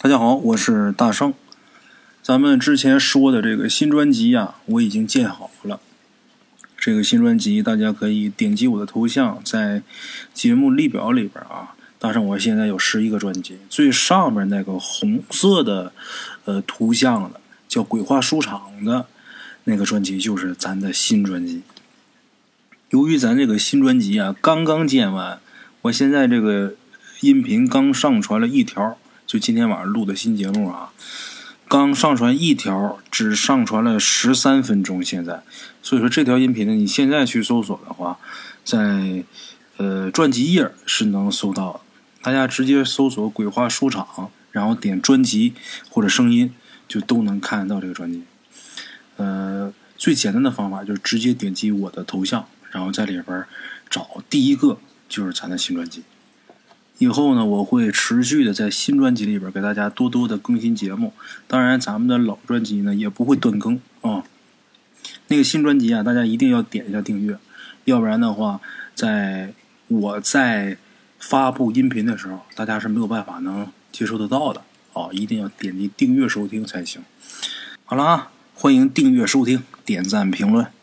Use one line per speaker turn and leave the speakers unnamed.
大家好，我是大圣。咱们之前说的这个新专辑呀，我已经建好了。这个新专辑，大家可以点击我的头像，在节目列表里边啊。大圣，我现在有十一个专辑，最上面那个红色的呃图像的叫“鬼话书场”的那个专辑，就是咱的新专辑。由于咱这个新专辑啊刚刚剪完，我现在这个音频刚上传了一条，就今天晚上录的新节目啊，刚上传一条，只上传了十三分钟。现在，所以说这条音频呢，你现在去搜索的话，在呃专辑页是能搜到的。大家直接搜索“鬼话书场”，然后点专辑或者声音，就都能看得到这个专辑。呃，最简单的方法就是直接点击我的头像，然后在里边找第一个就是咱的新专辑。以后呢，我会持续的在新专辑里边给大家多多的更新节目。当然，咱们的老专辑呢也不会断更啊。那个新专辑啊，大家一定要点一下订阅，要不然的话，在我在。发布音频的时候，大家是没有办法能接收得到的啊！一定要点击订阅收听才行。好了啊，欢迎订阅收听，点赞评论。